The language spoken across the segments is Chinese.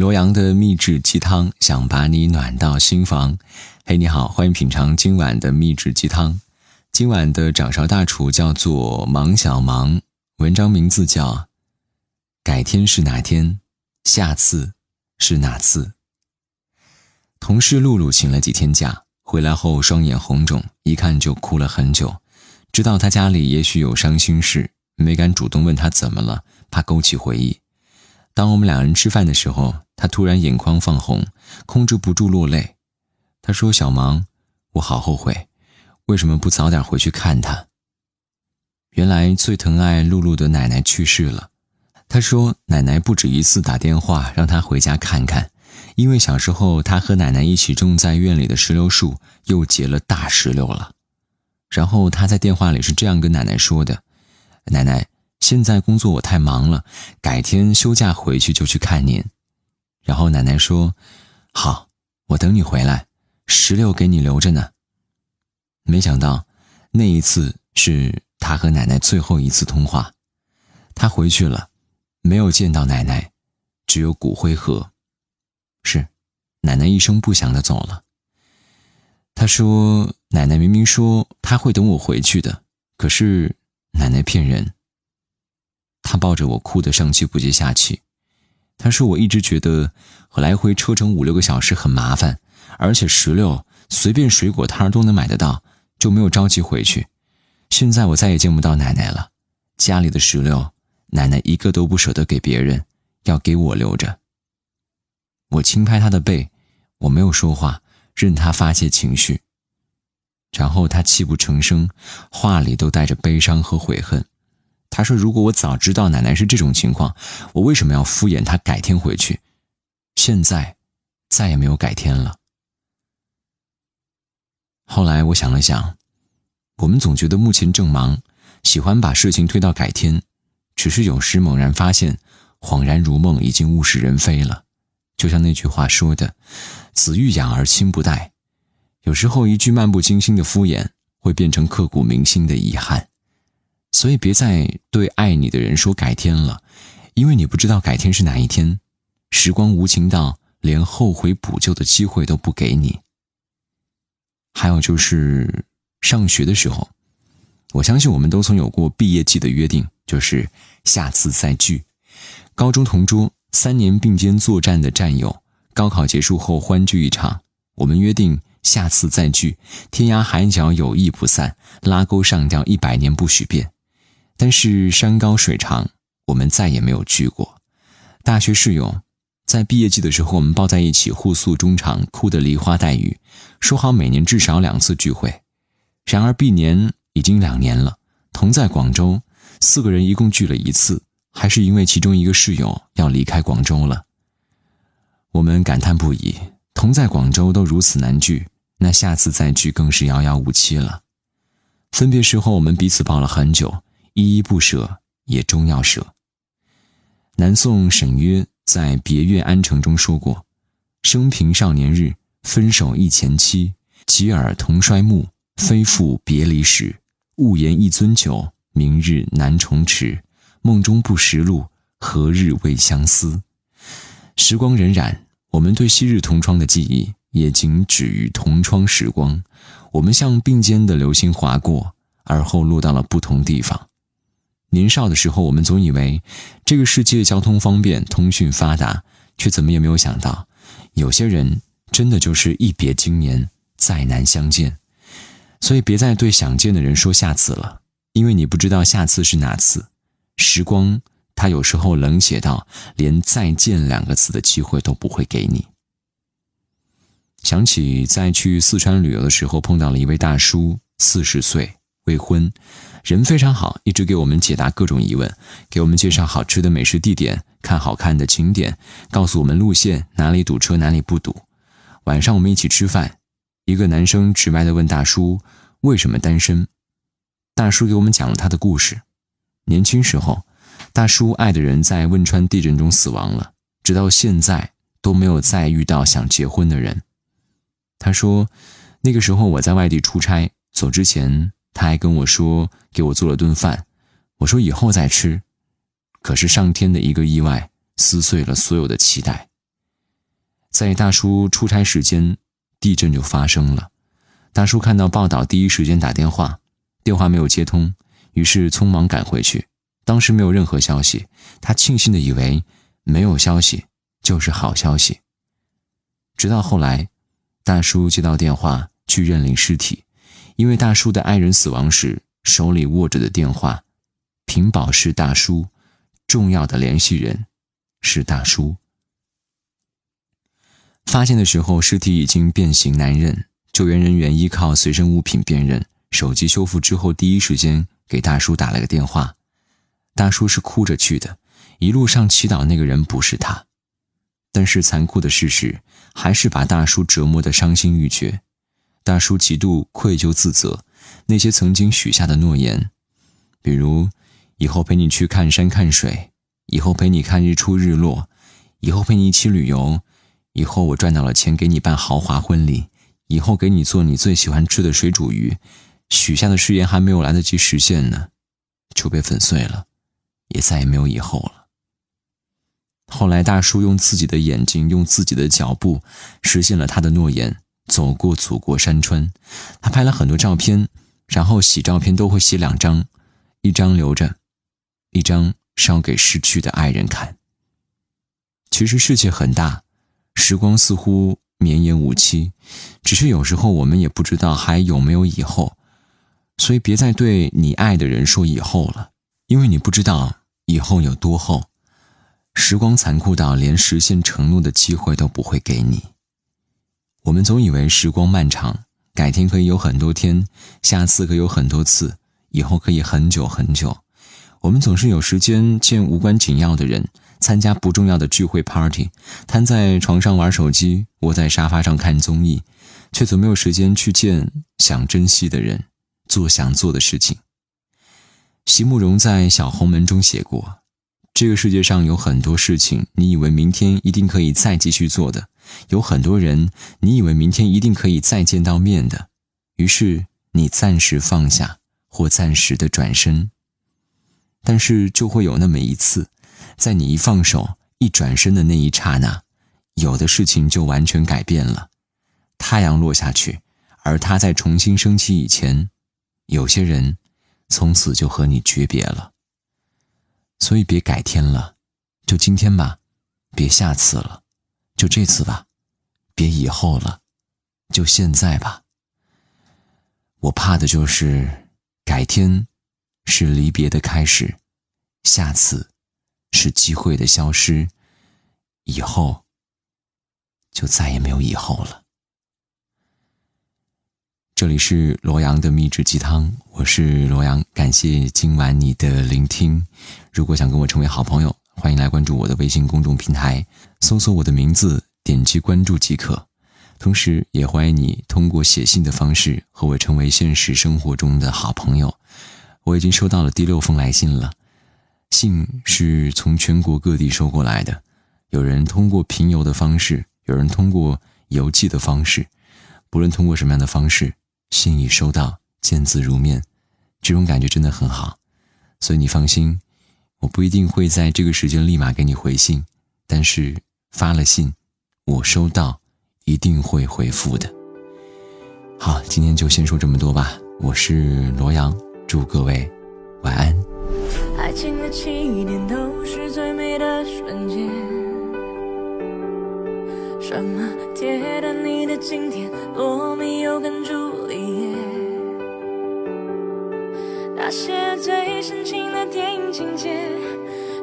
罗阳的秘制鸡汤，想把你暖到心房。嘿，你好，欢迎品尝今晚的秘制鸡汤。今晚的掌勺大厨叫做芒小芒，文章名字叫《改天是哪天，下次是哪次》。同事露露请了几天假，回来后双眼红肿，一看就哭了很久。知道她家里也许有伤心事，没敢主动问她怎么了，怕勾起回忆。当我们两人吃饭的时候，他突然眼眶放红，控制不住落泪。他说：“小芒，我好后悔，为什么不早点回去看他？”原来最疼爱露露的奶奶去世了。他说：“奶奶不止一次打电话让他回家看看，因为小时候他和奶奶一起种在院里的石榴树又结了大石榴了。”然后他在电话里是这样跟奶奶说的：“奶奶。”现在工作我太忙了，改天休假回去就去看您。然后奶奶说：“好，我等你回来，石榴给你留着呢。”没想到，那一次是他和奶奶最后一次通话。他回去了，没有见到奶奶，只有骨灰盒。是，奶奶一声不响的走了。他说：“奶奶明明说他会等我回去的，可是奶奶骗人。”他抱着我哭得上气不接下气。他说：“我一直觉得来回车程五六个小时很麻烦，而且石榴随便水果摊都能买得到，就没有着急回去。现在我再也见不到奶奶了，家里的石榴，奶奶一个都不舍得给别人，要给我留着。”我轻拍他的背，我没有说话，任他发泄情绪。然后他泣不成声，话里都带着悲伤和悔恨。他说：“如果我早知道奶奶是这种情况，我为什么要敷衍她改天回去？现在，再也没有改天了。”后来我想了想，我们总觉得目前正忙，喜欢把事情推到改天，只是有时猛然发现，恍然如梦，已经物是人非了。就像那句话说的：“子欲养而亲不待。”有时候一句漫不经心的敷衍，会变成刻骨铭心的遗憾。所以，别再对爱你的人说改天了，因为你不知道改天是哪一天。时光无情到连后悔补救的机会都不给你。还有就是上学的时候，我相信我们都曾有过毕业季的约定，就是下次再聚。高中同桌，三年并肩作战的战友，高考结束后欢聚一场。我们约定下次再聚，天涯海角友谊不散，拉钩上吊一百年不许变。但是山高水长，我们再也没有聚过。大学室友，在毕业季的时候，我们抱在一起互诉衷肠，哭得梨花带雨，说好每年至少两次聚会。然而毕年已经两年了，同在广州，四个人一共聚了一次，还是因为其中一个室友要离开广州了。我们感叹不已，同在广州都如此难聚，那下次再聚更是遥遥无期了。分别时候，我们彼此抱了很久。依依不舍，也终要舍。南宋沈约在《别月安城》中说过：“生平少年日，分手一前妻；及尔同衰暮，非复别离时。勿言一樽酒，明日难重迟。梦中不识路，何日未相思？”时光荏苒，我们对昔日同窗的记忆也仅止于同窗时光。我们像并肩的流星划过，而后落到了不同地方。年少的时候，我们总以为这个世界交通方便、通讯发达，却怎么也没有想到，有些人真的就是一别经年，再难相见。所以，别再对想见的人说下次了，因为你不知道下次是哪次。时光，它有时候冷血到连再见两个字的机会都不会给你。想起在去四川旅游的时候，碰到了一位大叔，四十岁，未婚。人非常好，一直给我们解答各种疑问，给我们介绍好吃的美食地点，看好看的景点，告诉我们路线哪里堵车哪里不堵。晚上我们一起吃饭，一个男生直白地问大叔为什么单身。大叔给我们讲了他的故事。年轻时候，大叔爱的人在汶川地震中死亡了，直到现在都没有再遇到想结婚的人。他说，那个时候我在外地出差，走之前。他还跟我说，给我做了顿饭。我说以后再吃。可是上天的一个意外，撕碎了所有的期待。在大叔出差时间，地震就发生了。大叔看到报道，第一时间打电话，电话没有接通，于是匆忙赶回去。当时没有任何消息，他庆幸的以为没有消息就是好消息。直到后来，大叔接到电话去认领尸体，因为大叔的爱人死亡时手里握着的电话，屏保是大叔，重要的联系人是大叔。发现的时候，尸体已经变形难认。救援人员依靠随身物品辨认、手机修复之后，第一时间给大叔打了个电话。大叔是哭着去的，一路上祈祷那个人不是他。但是残酷的事实还是把大叔折磨得伤心欲绝。大叔极度愧疚自责，那些曾经许下的诺言，比如以后陪你去看山看水，以后陪你看日出日落，以后陪你一起旅游。以后我赚到了钱，给你办豪华婚礼；以后给你做你最喜欢吃的水煮鱼。许下的誓言还没有来得及实现呢，就被粉碎了，也再也没有以后了。后来，大叔用自己的眼睛，用自己的脚步，实现了他的诺言，走过祖国山川。他拍了很多照片，然后洗照片都会洗两张，一张留着，一张烧给逝去的爱人看。其实世界很大。时光似乎绵延无期，只是有时候我们也不知道还有没有以后，所以别再对你爱的人说以后了，因为你不知道以后有多厚。时光残酷到连实现承诺的机会都不会给你。我们总以为时光漫长，改天可以有很多天，下次可以有很多次，以后可以很久很久。我们总是有时间见无关紧要的人。参加不重要的聚会 party，瘫在床上玩手机，窝在沙发上看综艺，却总没有时间去见想珍惜的人，做想做的事情。席慕容在《小红门》中写过：“这个世界上有很多事情，你以为明天一定可以再继续做的；有很多人，你以为明天一定可以再见到面的。于是你暂时放下，或暂时的转身，但是就会有那么一次。”在你一放手、一转身的那一刹那，有的事情就完全改变了。太阳落下去，而它在重新升起以前，有些人从此就和你诀别了。所以别改天了，就今天吧；别下次了，就这次吧；别以后了，就现在吧。我怕的就是改天是离别的开始，下次。是机会的消失，以后就再也没有以后了。这里是罗阳的秘制鸡汤，我是罗阳，感谢今晚你的聆听。如果想跟我成为好朋友，欢迎来关注我的微信公众平台，搜索我的名字，点击关注即可。同时，也欢迎你通过写信的方式和我成为现实生活中的好朋友。我已经收到了第六封来信了。信是从全国各地收过来的，有人通过平邮的方式，有人通过邮寄的方式，不论通过什么样的方式，信已收到，见字如面，这种感觉真的很好。所以你放心，我不一定会在这个时间立马给你回信，但是发了信，我收到，一定会回复的。好，今天就先说这么多吧。我是罗阳，祝各位晚安。爱情的起点都是最美的瞬间。什么铁达尼的经典，罗密欧跟朱丽那些最深情的电影情节，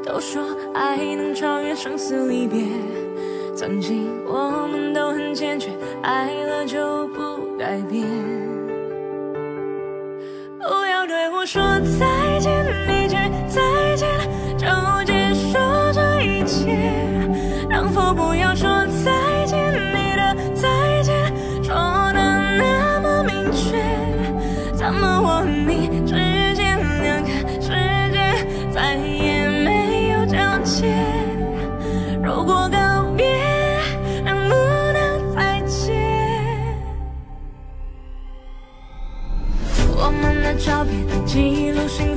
都说爱能超越生死离别。曾经我们都很坚决，爱了就不改变。不要对我说再见，一句。再见，就结束这一切。能否不要说再见？你的再见说的那么明确，怎么我和你记录幸福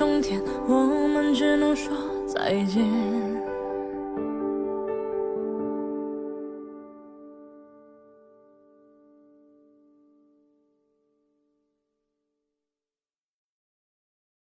终点我们只能说再见。